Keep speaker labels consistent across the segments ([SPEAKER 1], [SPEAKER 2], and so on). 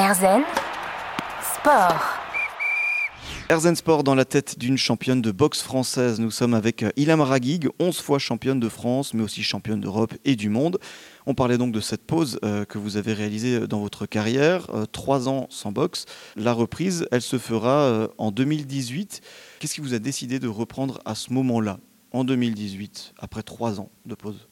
[SPEAKER 1] Erzen Sport.
[SPEAKER 2] Erzen Sport dans la tête d'une championne de boxe française. Nous sommes avec euh, Ilham Ragig, 11 fois championne de France, mais aussi championne d'Europe et du monde. On parlait donc de cette pause euh, que vous avez réalisée euh, dans votre carrière, trois ans sans boxe. La reprise, elle se fera en 2018. Qu'est-ce qui vous a décidé de reprendre à ce moment-là, en 2018, après trois ans de pause?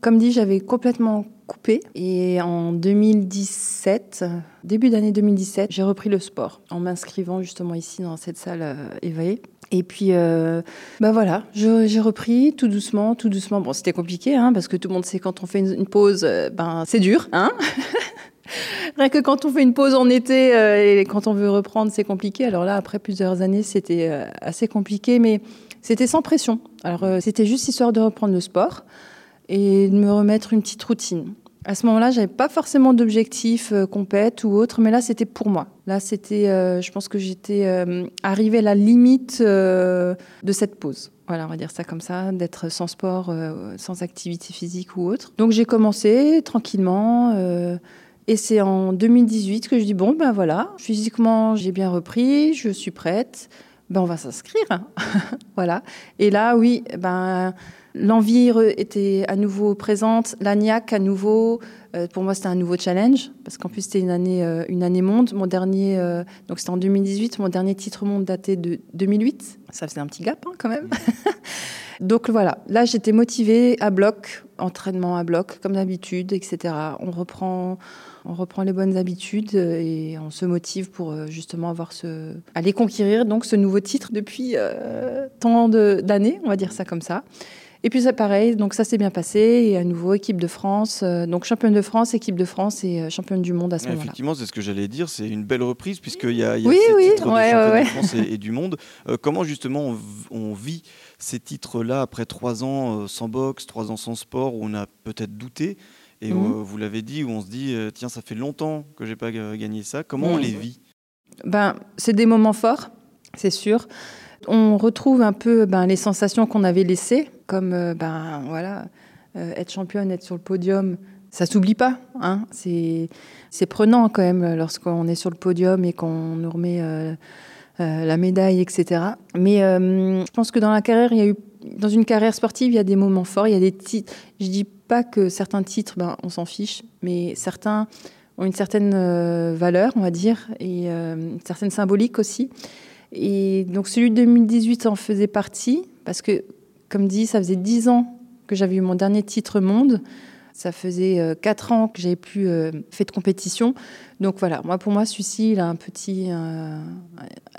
[SPEAKER 3] Comme dit, j'avais complètement coupé. Et en 2017, début d'année 2017, j'ai repris le sport en m'inscrivant justement ici dans cette salle euh, Et puis, euh, bah voilà, j'ai repris tout doucement, tout doucement. Bon, c'était compliqué, hein, parce que tout le monde sait quand on fait une, pause, euh, ben c'est dur, hein. Rien que quand on fait une pause en été euh, et quand on veut reprendre, c'est compliqué. Alors là, après plusieurs années, c'était assez compliqué, mais c'était sans pression. Alors, c'était juste histoire de reprendre le sport et de me remettre une petite routine. À ce moment-là, j'avais pas forcément d'objectif euh, compète ou autre, mais là, c'était pour moi. Là, c'était, euh, je pense que j'étais euh, arrivée à la limite de cette pause. Voilà, on va dire ça comme ça, d'être sans sport, sans activité physique ou autre. Donc, j'ai commencé tranquillement. et c'est en 2018 que je dis bon, ben voilà, physiquement, j'ai bien repris, je suis prête. Ben, on va s'inscrire. voilà. Et là, oui, ben L'envie était à nouveau présente, l'agnac à nouveau. Euh, pour moi, c'était un nouveau challenge parce qu'en plus c'était une année, euh, une année monde. Mon dernier, euh, donc c'était en 2018. Mon dernier titre monde datait de 2008. Ça faisait un petit gap hein, quand même. donc voilà, là j'étais motivée à bloc, entraînement à bloc comme d'habitude, etc. On reprend, on reprend les bonnes habitudes et on se motive pour justement avoir ce, aller conquérir donc ce nouveau titre depuis tant d'années, on va dire ça comme ça. Et puis c'est pareil, donc ça s'est bien passé. Et à nouveau, équipe de France, euh, donc championne de France, équipe de France et euh, championne du monde à ce moment-là.
[SPEAKER 2] Effectivement, c'est ce que j'allais dire. C'est une belle reprise puisqu'il y a, il
[SPEAKER 3] y a oui,
[SPEAKER 2] ces
[SPEAKER 3] oui,
[SPEAKER 2] titres de France et, du monde. Euh, comment justement on, vit ces titres-là après trois ans sans boxe, trois ans sans sport, où on a peut-être douté? Et mhm. vous l'avez dit, où on se dit tiens, ça fait longtemps que j'ai pas gagné ça. Comment on les vit?
[SPEAKER 3] Ben, c'est des moments forts, c'est sûr. On retrouve un peu ben, les sensations qu'on avait laissées, comme euh, ben, voilà, euh, être championne, être sur le podium. Ça s'oublie pas. Hein. C'est, prenant quand même lorsqu'on est sur le podium et qu'on nous remet euh, la médaille, etc. Mais je pense que dans la carrière, il y a eu, dans une carrière sportive, il y a des moments forts, il y a des titres. Je dis pas que certains titres, ben, on s'en fiche, mais certains ont une certaine valeur, on va dire, et une certaine symbolique aussi. Et donc celui de 2018 en faisait partie, parce que, comme dit, ça faisait 10 ans que j'avais eu mon dernier titre monde. Ça faisait 4 euh, ans que j'avais plus euh, fait de compétition. Donc voilà, moi pour moi, celui-ci, il a un petit. Euh,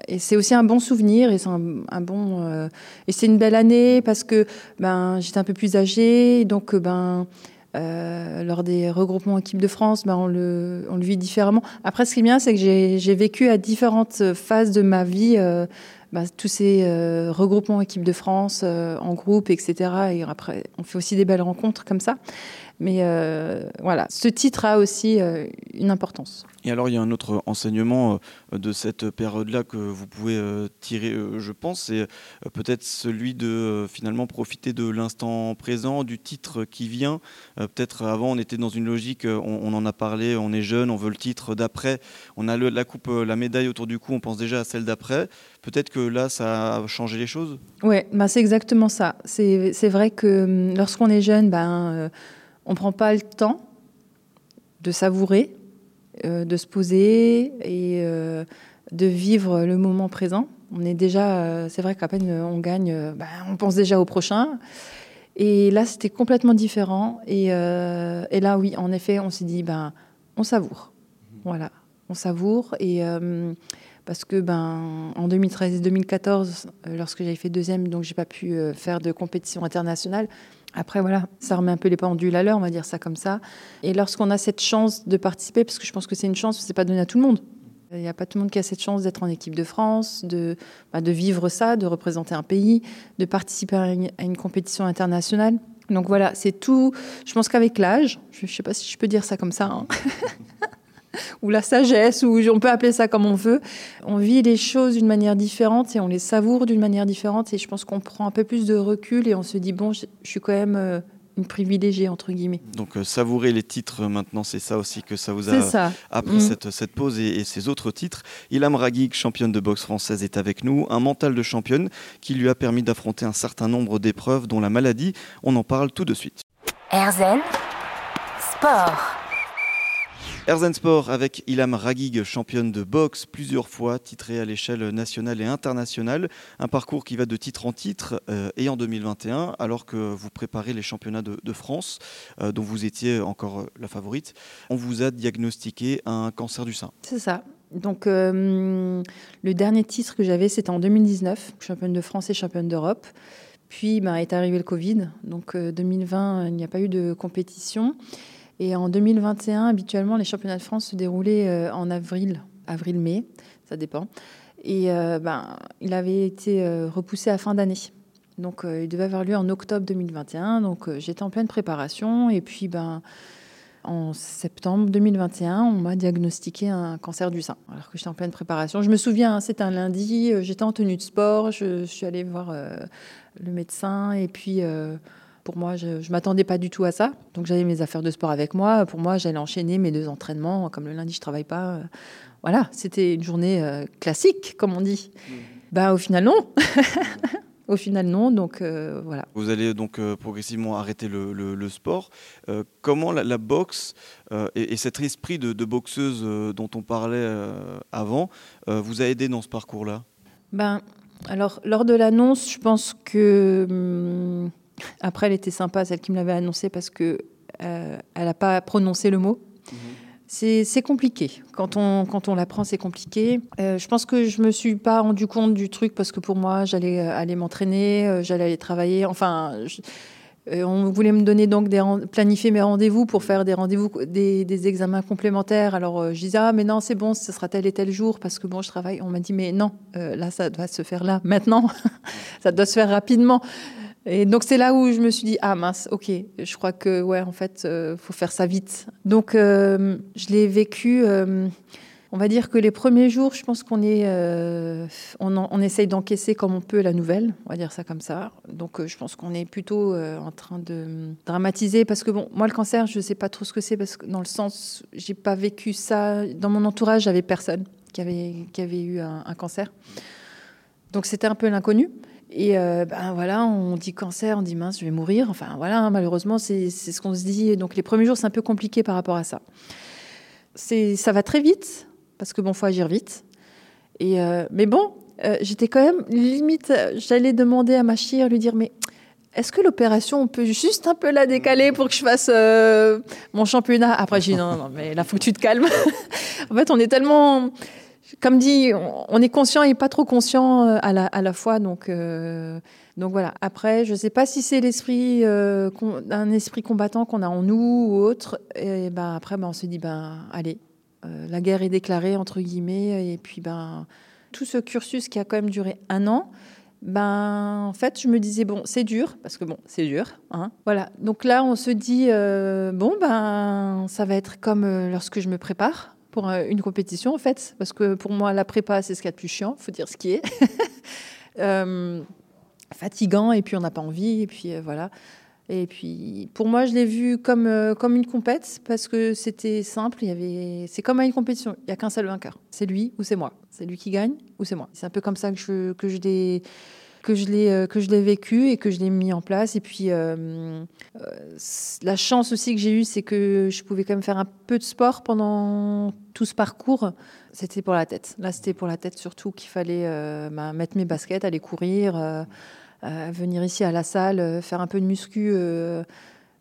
[SPEAKER 3] et c'est aussi un bon souvenir et c'est un, bon. et c'est une belle année parce que ben, j'étais un peu plus âgée. Donc ben. lors des regroupements équipe de France, ben on, le, on le vit différemment. Après, ce qui est bien, c'est que j'ai vécu à différentes phases de ma vie bah, tous ces euh, regroupements équipe de France euh, en groupe, etc. Et après, on fait aussi des belles rencontres comme ça. Mais euh, voilà, ce titre a aussi une importance.
[SPEAKER 2] Et alors, il y a un autre enseignement de cette période-là que vous pouvez tirer, je pense, c'est peut-être celui de finalement profiter de l'instant présent, du titre qui vient. Peut-être avant, on était dans une logique, on, en a parlé, on est jeune, on veut le titre d'après, on a la coupe, la médaille autour du cou, on pense déjà à celle d'après. Peut-être que là, ça a changé les choses?
[SPEAKER 3] Oui, bah c'est exactement ça. C'est vrai que hum, lorsqu'on est jeune, ben, euh, on ne prend pas le temps de savourer, euh, de se poser et euh, de vivre le moment présent. On est déjà, c'est vrai qu'à peine on gagne, ben, on pense déjà au prochain. Et là, c'était complètement différent. Et, et, là, oui, en effet, on s'est dit, ben, on savoure. Voilà, on savoure. Et parce que ben en 2013 et 2014, euh, lorsque j'avais fait deuxième, donc j'ai pas pu euh, faire de compétition internationale. Après voilà, ça remet un peu les pendules à l'heure, on va dire ça comme ça. Et lorsqu'on a cette chance de participer, parce que je pense que c'est une chance, c'est pas donné à tout le monde. Il n'y a pas tout le monde qui a cette chance d'être en équipe de France, de, bah, vivre ça, de représenter un pays, de participer à une, compétition internationale. Donc voilà, c'est tout. Je pense qu'avec l'âge, je ne sais pas si je peux dire ça comme ça, hein. ou la sagesse, ou on peut appeler ça comme on veut. On vit les choses d'une manière différente et on les savoure d'une manière différente. Et je pense qu'on prend un peu plus de recul et on se dit bon, je, suis quand même euh, une privilégiée entre guillemets.
[SPEAKER 2] Donc savourer les titres maintenant, c'est ça aussi que ça vous a
[SPEAKER 3] ça.
[SPEAKER 2] après
[SPEAKER 3] Mm.
[SPEAKER 2] cette, cette pause et, et ces autres titres. Ilham Ragig, championne de boxe française, est avec nous. Un mental de championne qui lui a permis d'affronter un certain nombre d'épreuves, dont la maladie. On en parle tout de suite.
[SPEAKER 4] Erzen Sport.
[SPEAKER 2] Erzen Sport avec Ilham Ragig, championne de boxe, plusieurs fois titrée à l'échelle nationale et internationale. Un parcours qui va de titre en titre euh, et en 2021, alors que vous préparez les championnats de, France, euh, dont vous étiez encore euh, la favorite. On vous a diagnostiqué un cancer du sein.
[SPEAKER 3] C'est ça. Donc, le dernier titre que j'avais, c'était en 2019, championne de France et championne d'Europe. Puis ben, est arrivé le Covid. Donc, euh, 2020, il n'y a pas eu de compétition. Et en 2021, habituellement, les championnats de France se déroulaient euh, en avril, avril-mai, ça dépend. Et euh, ben, il avait été euh, repoussé à fin d'année. Donc, il devait avoir lieu en octobre 2021. Donc, j'étais en pleine préparation. Et puis, ben, en septembre 2021, on m'a diagnostiqué un cancer du sein, alors que j'étais en pleine préparation. Je me souviens, hein, c'était un lundi, j'étais en tenue de sport, je, je suis allée voir le médecin, et puis pour moi, je ne m'attendais pas du tout à ça. Donc j'avais mes affaires de sport avec moi. Pour moi, j'allais enchaîner mes deux entraînements. Comme le lundi, je travaille pas. euh, voilà, c'était une journée euh, classique, comme on dit. Bah, au final, non. au final, non. Donc euh, voilà.
[SPEAKER 2] Vous allez donc euh, progressivement arrêter le, le- le sport. Euh, comment la, la boxe euh, et, et cet esprit de, de boxeuse euh, dont on parlait euh, avant euh, vous a aidé dans ce parcours-là?
[SPEAKER 3] Ben, alors, lors de l'annonce, je pense que. hum, après, elle était sympa, celle qui me l'avait annoncé, parce que euh, elle n'a pas prononcé le mot. C'est c'est compliqué. Quand on, quand on l'apprend, c'est compliqué. Euh, je pense que je me suis pas rendu compte du truc parce que pour moi, j'allais euh, aller m'entraîner, j'allais aller travailler. Enfin, je- on voulait me donner donc des planifier mes rendez-vous pour faire des rendez-vous, des, des examens complémentaires. Alors je disais ah mais non c'est bon, ce sera tel et tel jour parce que bon je travaille. On m'a dit mais non, euh, là ça doit se faire là maintenant, ça doit se faire rapidement. Et donc c'est là où je me suis dit ah mince ok je crois que ouais en fait euh, faut faire ça vite. Donc euh, je l'ai vécu. euh, on va dire que les premiers jours, je pense qu'on est, euh, on, essaye d'encaisser comme on peut la nouvelle, on va dire ça comme ça. Donc je pense qu'on est plutôt en train de dramatiser parce que bon, moi le cancer, je sais pas trop ce que c'est parce que dans le sens, j'ai pas vécu ça dans mon entourage, j'avais personne qui avait qui avait eu un cancer. Donc c'était un peu l'inconnu. Et euh, ben voilà, on dit cancer, on dit mince, je vais mourir. Enfin voilà, hein, malheureusement, c'est ce qu'on se dit. Donc les premiers jours, c'est un peu compliqué par rapport à ça. Ça va très vite, parce que bon, faut agir vite. Et euh, mais bon, euh, j'étais quand même limite, j'allais demander à ma chire, lui dire, mais est-ce que l'opération, on peut juste un peu la décaler pour que je fasse mon championnat? Après, j'ai dit, non, non, mais là, faut que tu te calmes. en fait, on est tellement, comme dit, on, est conscient et pas trop conscient euh, à la, fois, donc. euh, voilà. Après, je ne sais pas si c'est l'esprit, euh, un esprit combattant qu'on a en nous ou autre. Et ben après, ben on se dit ben allez, la guerre est déclarée entre guillemets. Et puis ben tout ce cursus qui a quand même duré un an, ben en fait je me disais bon c'est dur parce que bon c'est dur, hein. Voilà. Donc là on se dit bon ben ça va être comme lorsque je me prépare pour une compétition en fait, parce que pour moi la prépa c'est ce qu'il y a de plus chiant, faut dire ce qui est. Euh, fatigant et puis on n'a pas envie et puis euh, voilà. Et puis pour moi je l'ai vu comme euh, comme une compète parce que c'était simple. Il y avait c'est comme à une compétition. Il y a qu'un seul vainqueur. C'est lui ou c'est moi. C'est lui qui gagne ou c'est moi. C'est un peu comme ça que je que je que je l'ai euh, que je l'ai vécu et que je l'ai mis en place. Et puis euh, euh, la chance aussi que j'ai eue, c'est que je pouvais quand même faire un peu de sport pendant tout ce parcours. C'était pour la tête. Là, c'était pour la tête surtout qu'il fallait bah, mettre mes baskets, aller courir, venir ici à la salle, faire un peu de muscu.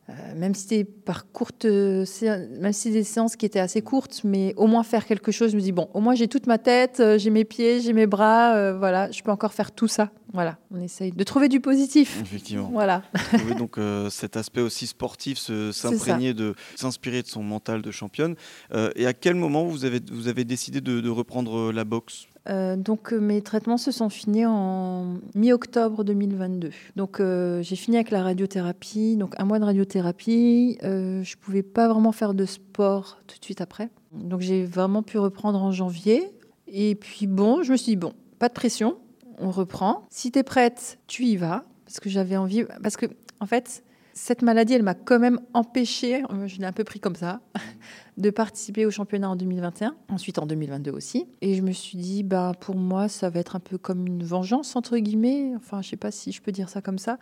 [SPEAKER 3] Euh, même si c'était par courte, même si des séances qui étaient assez courtes, mais au moins faire quelque chose. Je me dis bon, au moins j'ai toute ma tête, euh, j'ai mes pieds, j'ai mes bras, euh, voilà, je peux encore faire tout ça. Voilà, on essaye de trouver du positif.
[SPEAKER 2] Effectivement.
[SPEAKER 3] Voilà.
[SPEAKER 2] Trouver donc euh, cet aspect aussi sportif, s'imprégner de, s'inspirer de son mental de championne. Euh, et à quel moment vous avez, vous avez décidé de, de reprendre la boxe?
[SPEAKER 3] Euh, donc euh, mes traitements se sont finis en mi-octobre 2022. Donc euh, j'ai fini avec la radiothérapie, donc un mois de radiothérapie. Euh, je pouvais pas vraiment faire de sport tout de suite après. Donc j'ai vraiment pu reprendre en janvier. Et puis bon, je me suis dit bon, pas de pression, on reprend. Si tu es prête, tu y vas parce que j'avais envie parce que en fait
[SPEAKER 5] Cette maladie, elle m'a quand même empêché, euh, je l'ai un peu pris comme ça, de participer au championnat en 2021, ensuite en 2022 aussi. Et je me suis dit, bah, pour moi, ça va être un peu comme une vengeance, entre guillemets. Enfin, je sais pas si je peux dire ça comme ça.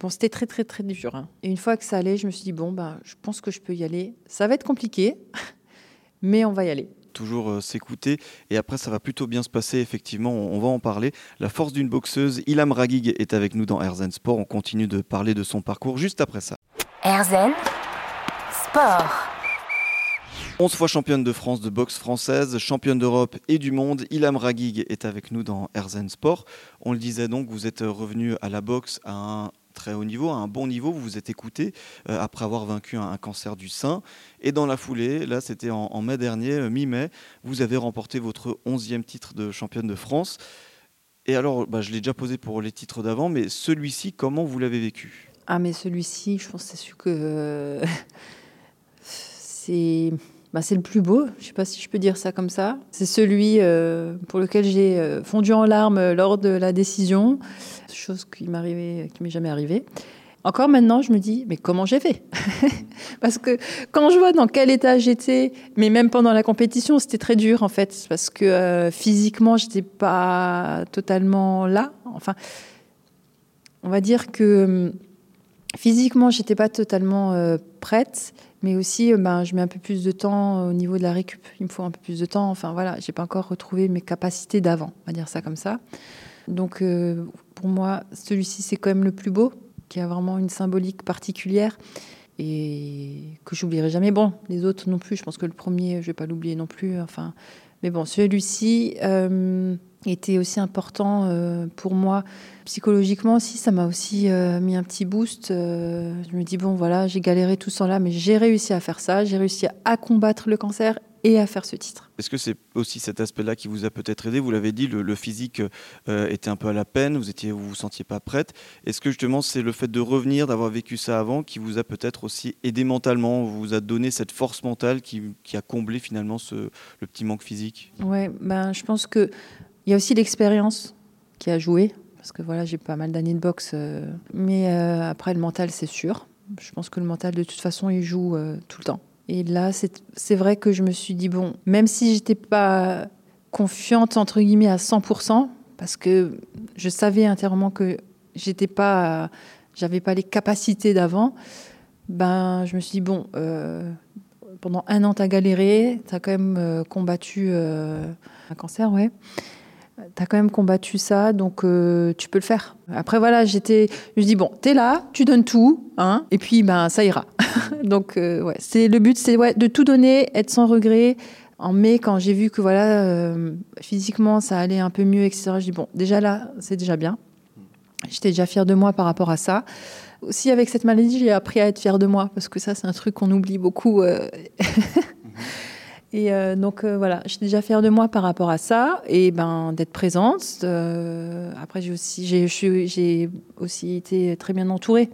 [SPEAKER 5] Bon, c'était très, très, très dur. hein. Et une fois que ça allait, je me suis dit, bon, bah, je pense que je peux y aller. Ça va être compliqué, mais on va y aller.
[SPEAKER 2] Toujours euh, s'écouter et après ça va plutôt bien se passer effectivement on, on va en parler la force d'une boxeuse Ilham Ragig est avec nous dans Erzen Sport on continue de parler de son parcours juste après ça
[SPEAKER 3] Erzen Sport.
[SPEAKER 2] 11 fois championne de France de boxe française, championne d'Europe et du monde, Ilham Ragig est avec nous dans Erzen Sport. On le disait donc, vous êtes revenu à la boxe à un très haut niveau, à un bon niveau, vous vous êtes écouté euh, après avoir vaincu un, cancer du sein. Et dans la foulée, là c'était en, mai dernier, euh, mi-mai, vous avez remporté votre 11e titre de championne de France. Et alors, bah, je l'ai déjà posé pour les titres d'avant, mais celui-ci, comment vous l'avez vécu?
[SPEAKER 5] Ah, mais celui-ci, je pense que c'est euh, bah, c'est le plus beau. Je sais pas si je peux dire ça comme ça. C'est celui euh, pour lequel j'ai euh, fondu en larmes lors de la décision, chose qui m'arrivait, m'est jamais arrivée. Encore maintenant, je me dis, mais comment j'ai fait? Parce que quand je vois dans quel état j'étais, mais même pendant la compétition, c'était très dur en fait, parce que euh, physiquement, j'étais pas totalement là. Enfin, on va dire que hum, physiquement, j'étais pas totalement euh, prête, mais aussi, euh, ben, je mets un peu plus de temps au niveau de la récup. Il me faut un peu plus de temps. Enfin voilà, j'ai pas encore retrouvé mes capacités d'avant, on va dire ça comme ça. Donc euh, pour moi, celui-ci c'est quand même le plus beau, qui a vraiment une symbolique particulière et que j'oublierai jamais. Bon, les autres non plus. Je pense que le premier, je vais pas l'oublier non plus. Enfin, mais bon, celui-ci euh, était aussi important euh, pour moi psychologiquement aussi. Ça m'a aussi euh, mis un petit boost. Je me dis bon, voilà, j'ai galéré tout ça là, mais j'ai réussi à faire ça. J'ai réussi à combattre le cancer et à faire ce titre.
[SPEAKER 2] Est-ce que c'est aussi cet aspect-là qui vous a peut-être aidé? Vous l'avez dit, le, le physique euh, était un peu à la peine, vous étiez, vous vous sentiez pas prête. Est-ce que justement c'est le fait de revenir, d'avoir vécu ça avant, qui vous a peut-être aussi aidé mentalement, vous a donné cette force mentale qui, qui a comblé finalement ce, le petit manque physique?
[SPEAKER 5] Ouais, ben je pense que il y a aussi l'expérience qui a joué parce que voilà, j'ai pas mal d'années de boxe, euh, mais euh, après le mental, c'est sûr. Je pense que le mental, de toute façon, il joue tout le temps. Et là, c'est vrai que je me suis dit bon, même si j'étais pas confiante entre guillemets à 100%, parce que je savais intérieurement que j'étais pas, pas les capacités d'avant. Ben, je me suis dit bon, euh, pendant un an, t'as galéré, t'as quand même euh, combattu euh, un cancer, ouais. T'as quand même combattu ça, donc euh, tu peux le faire. Après voilà, j'étais, je dis bon, t'es là, tu donnes tout, hein, et puis ben ça ira. donc euh, ouais, c'est le but, c'est ouais, de tout donner, être sans regret. En mai, quand j'ai vu que voilà, euh, physiquement ça allait un peu mieux, etc. Je dis bon, déjà là, c'est déjà bien. J'étais déjà fière de moi par rapport à ça. Aussi avec cette maladie, j'ai appris à être fière de moi parce que ça, c'est un truc qu'on oublie beaucoup. Et euh, donc euh, voilà, j'étais déjà fière de moi par rapport à ça et ben d'être présente. Euh, après, j'ai aussi, je suis- j'ai aussi été très bien entourée.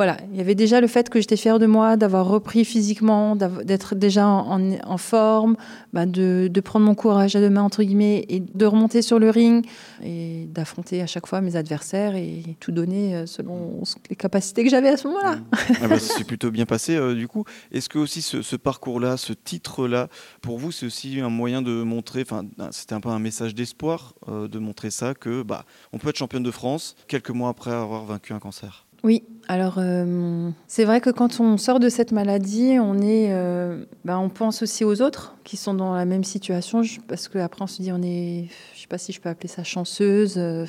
[SPEAKER 5] Voilà, il y avait déjà le fait que j'étais fière de moi, d'avoir repris physiquement, d'être déjà en, forme, ben de, prendre mon courage à deux mains entre guillemets et de remonter sur le ring et d'affronter à chaque fois mes adversaires et tout donner euh, selon les capacités que j'avais à ce moment-là.
[SPEAKER 2] Ah bah, ça s'est plutôt bien passé euh, du coup. Est-ce que aussi ce, ce parcours-là, ce titre-là, pour vous, c'est aussi un moyen de montrer, enfin, c'était un peu un message d'espoir euh, de montrer ça, que bah, on peut être championne de France quelques mois après avoir vaincu un cancer?
[SPEAKER 5] Oui, alors euh, c'est vrai que quand on sort de cette maladie, on est, euh, ben, on pense aussi aux autres qui sont dans la même situation, parce qu'après on se dit on est, je sais pas si je peux appeler ça chanceuse, euh,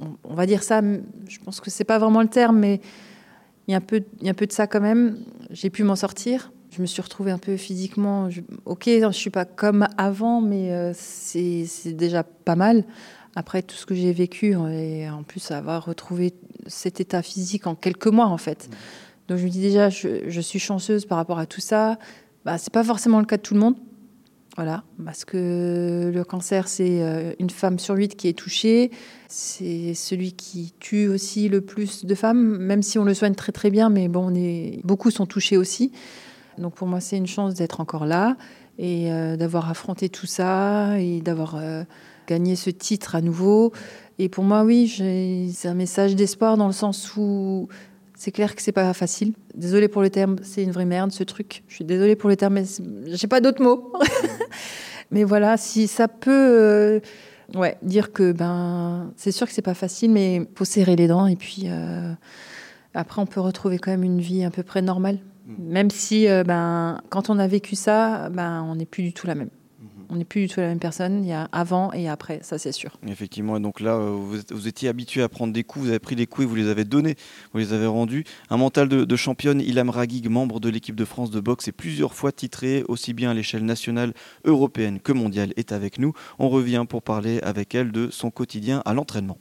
[SPEAKER 5] on, on va dire ça. Je pense que c'est pas vraiment le terme, mais il y a un peu, y a un peu de ça quand même. J'ai pu m'en sortir. Je me suis retrouvée un peu physiquement. ok, je suis pas comme avant, mais c'est déjà pas mal. Après tout ce que j'ai vécu et en plus avoir retrouvé cet état physique en quelques mois en fait. Donc je me dis déjà, je, je suis chanceuse par rapport à tout ça. Bah, c'est pas forcément le cas de tout le monde. Voilà, parce que le cancer, c'est euh, une femme sur huit qui est touchée. C'est celui qui tue aussi le plus de femmes, même si on le soigne très très bien, mais bon, on est... beaucoup sont touchés aussi. Donc pour moi, c'est une chance d'être encore là et euh, d'avoir affronté tout ça et d'avoir euh, gagné ce titre à nouveau. Et pour moi, oui, c'est un message d'espoir dans le sens où C'est clair que c'est pas facile. Désolée pour le terme, c'est une vraie merde ce truc. Je suis désolée pour le terme, mais j'ai pas d'autres mots. mais voilà, si ça peut, euh, dire que ben, c'est sûr que c'est pas facile, mais faut serrer les dents et puis après on peut retrouver quand même une vie à peu près normale. Mm. Même si, euh, ben, quand on a vécu ça, ben, on n'est plus du tout la même. On n'est plus du tout la même personne. Il y a avant et après, ça c'est sûr.
[SPEAKER 2] Effectivement. Et donc là, euh, vous, étiez habitué à prendre des coups. Vous avez pris les coups et vous les avez donnés. Vous les avez rendus. Un mental de, championne, Ilham Ragig, membre de l'équipe de France de boxe, et plusieurs fois titré, aussi bien à l'échelle nationale, européenne que mondiale, est avec nous. On revient pour parler avec elle de son quotidien à l'entraînement.